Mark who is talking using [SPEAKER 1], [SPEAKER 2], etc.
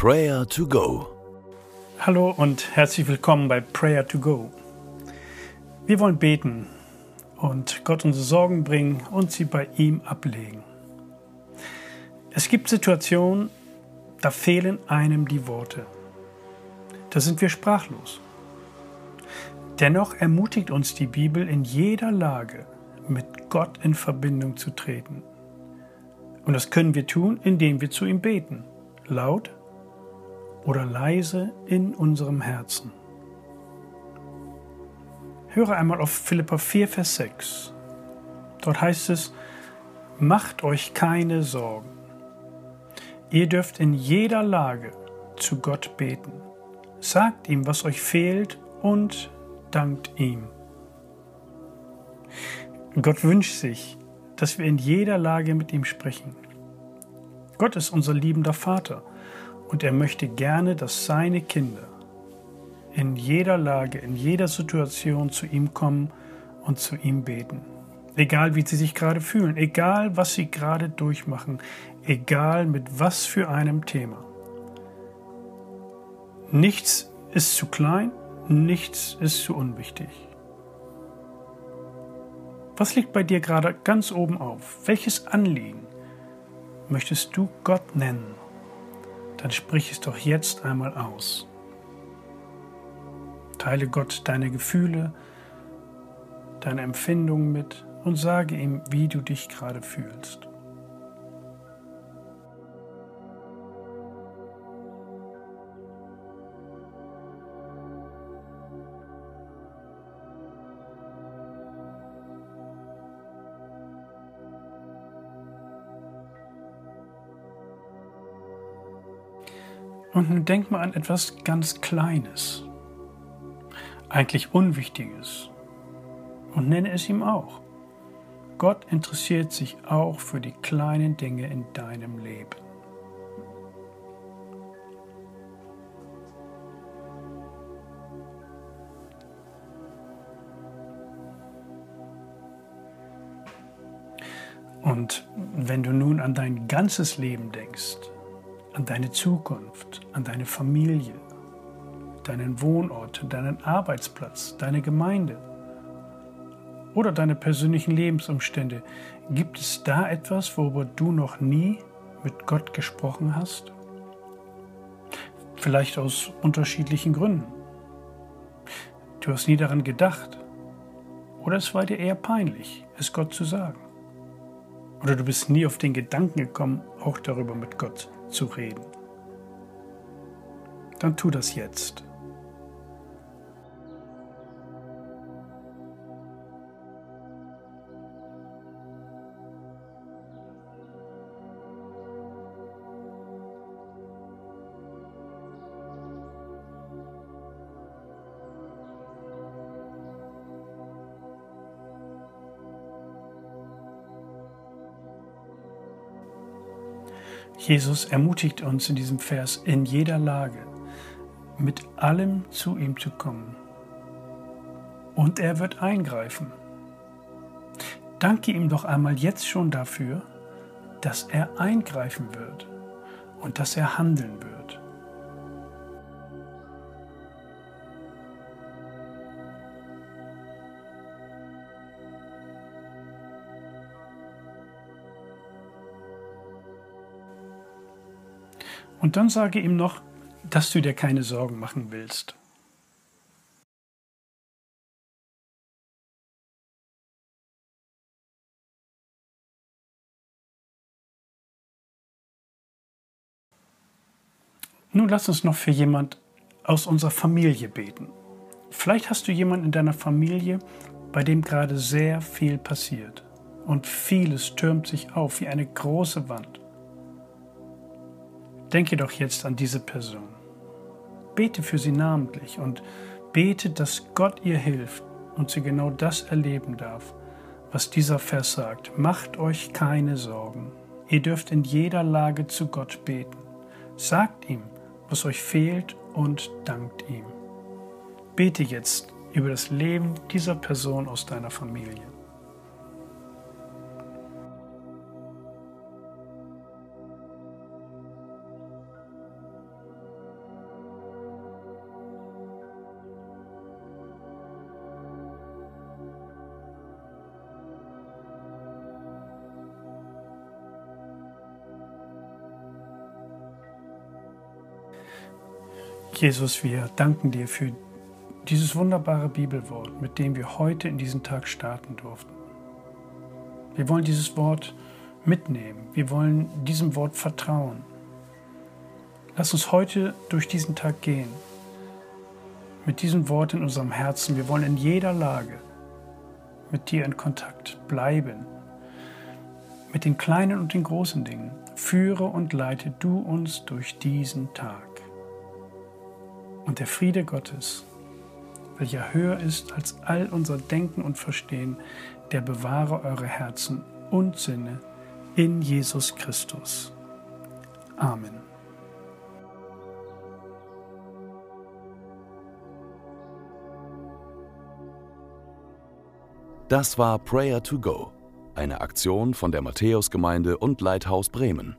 [SPEAKER 1] Prayer to Go.
[SPEAKER 2] Hallo und herzlich willkommen bei Prayer to Go. Wir wollen beten und Gott unsere Sorgen bringen und sie bei ihm ablegen. Es gibt Situationen, da fehlen einem die Worte. Da sind wir sprachlos. Dennoch ermutigt uns die Bibel in jeder Lage, mit Gott in Verbindung zu treten. Und das können wir tun, indem wir zu ihm beten, laut oder leise in unserem Herzen. Höre einmal auf Philippa 4, Vers 6. Dort heißt es, Macht euch keine Sorgen. Ihr dürft in jeder Lage zu Gott beten. Sagt ihm, was euch fehlt und dankt ihm. Gott wünscht sich, dass wir in jeder Lage mit ihm sprechen. Gott ist unser liebender Vater und er möchte gerne, dass seine Kinder in jeder Lage, in jeder Situation zu ihm kommen und zu ihm beten. Egal wie sie sich gerade fühlen, egal was sie gerade durchmachen, egal mit was für einem Thema. Nichts ist zu klein, nichts ist zu unwichtig. Was liegt bei dir gerade ganz oben auf? Welches Anliegen möchtest du Gott nennen? Dann sprich es doch jetzt einmal aus. Teile Gott deine Gefühle, deine Empfindungen mit und sage ihm, wie du dich gerade fühlst. Und nun denk mal an etwas ganz Kleines, eigentlich Unwichtiges und nenne es ihm auch. Gott interessiert sich auch für die kleinen Dinge in deinem Leben. Und wenn du nun an dein ganzes Leben denkst, an deine Zukunft, an deine Familie, deinen Wohnort, deinen Arbeitsplatz, deine Gemeinde oder deine persönlichen Lebensumstände. Gibt es da etwas, worüber du noch nie mit Gott gesprochen hast? Vielleicht aus unterschiedlichen Gründen. Du hast nie daran gedacht. Oder es war dir eher peinlich, es Gott zu sagen. Oder du bist nie auf den Gedanken gekommen, auch darüber mit Gott zu reden. Dann tu das jetzt. Jesus ermutigt uns in diesem Vers in jeder Lage, mit allem zu ihm zu kommen. Und er wird eingreifen. Danke ihm doch einmal jetzt schon dafür, dass er eingreifen wird und dass er handeln wird. Und dann sage ihm noch, dass du dir keine Sorgen machen willst. Nun lass uns noch für jemand aus unserer Familie beten. Vielleicht hast du jemanden in deiner Familie, bei dem gerade sehr viel passiert und vieles türmt sich auf wie eine große Wand. Denke doch jetzt an diese Person. Bete für sie namentlich und bete, dass Gott ihr hilft und sie genau das erleben darf, was dieser Vers sagt. Macht euch keine Sorgen. Ihr dürft in jeder Lage zu Gott beten. Sagt ihm, was euch fehlt und dankt ihm. Bete jetzt über das Leben dieser Person aus deiner Familie. Jesus, wir danken dir für dieses wunderbare Bibelwort, mit dem wir heute in diesen Tag starten durften. Wir wollen dieses Wort mitnehmen. Wir wollen diesem Wort vertrauen. Lass uns heute durch diesen Tag gehen. Mit diesem Wort in unserem Herzen. Wir wollen in jeder Lage mit dir in Kontakt bleiben. Mit den kleinen und den großen Dingen. Führe und leite du uns durch diesen Tag. Und der Friede Gottes, welcher höher ist als all unser Denken und Verstehen, der bewahre eure Herzen und Sinne in Jesus Christus. Amen.
[SPEAKER 1] Das war Prayer to Go, eine Aktion von der Matthäusgemeinde und Leithaus Bremen.